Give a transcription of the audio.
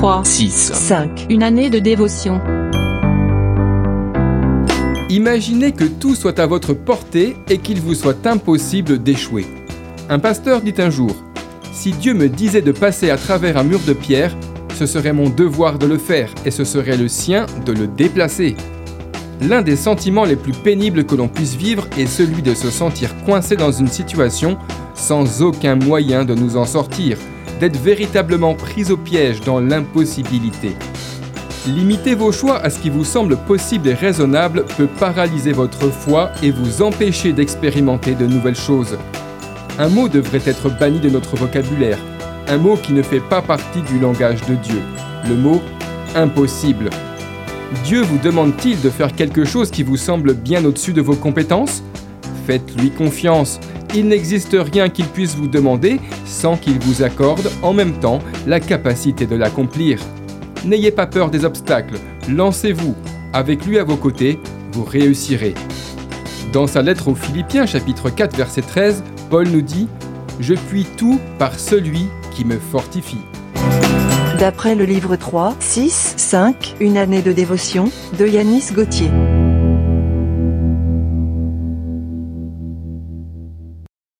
3, 6, 5. Une année de dévotion. Imaginez que tout soit à votre portée et qu'il vous soit impossible d'échouer. Un pasteur dit un jour, Si Dieu me disait de passer à travers un mur de pierre, ce serait mon devoir de le faire et ce serait le sien de le déplacer. L'un des sentiments les plus pénibles que l'on puisse vivre est celui de se sentir coincé dans une situation sans aucun moyen de nous en sortir, d'être véritablement pris au piège dans l'impossibilité. Limiter vos choix à ce qui vous semble possible et raisonnable peut paralyser votre foi et vous empêcher d'expérimenter de nouvelles choses. Un mot devrait être banni de notre vocabulaire, un mot qui ne fait pas partie du langage de Dieu, le mot impossible. Dieu vous demande-t-il de faire quelque chose qui vous semble bien au-dessus de vos compétences? Faites-lui confiance. Il n'existe rien qu'il puisse vous demander sans qu'il vous accorde en même temps la capacité de l'accomplir. N'ayez pas peur des obstacles, lancez-vous. Avec lui à vos côtés, vous réussirez. Dans sa lettre aux Philippiens chapitre 4 verset 13, Paul nous dit ⁇ Je puis tout par celui qui me fortifie ⁇ D'après le livre 3, 6, 5, Une année de dévotion, de Yanis Gauthier.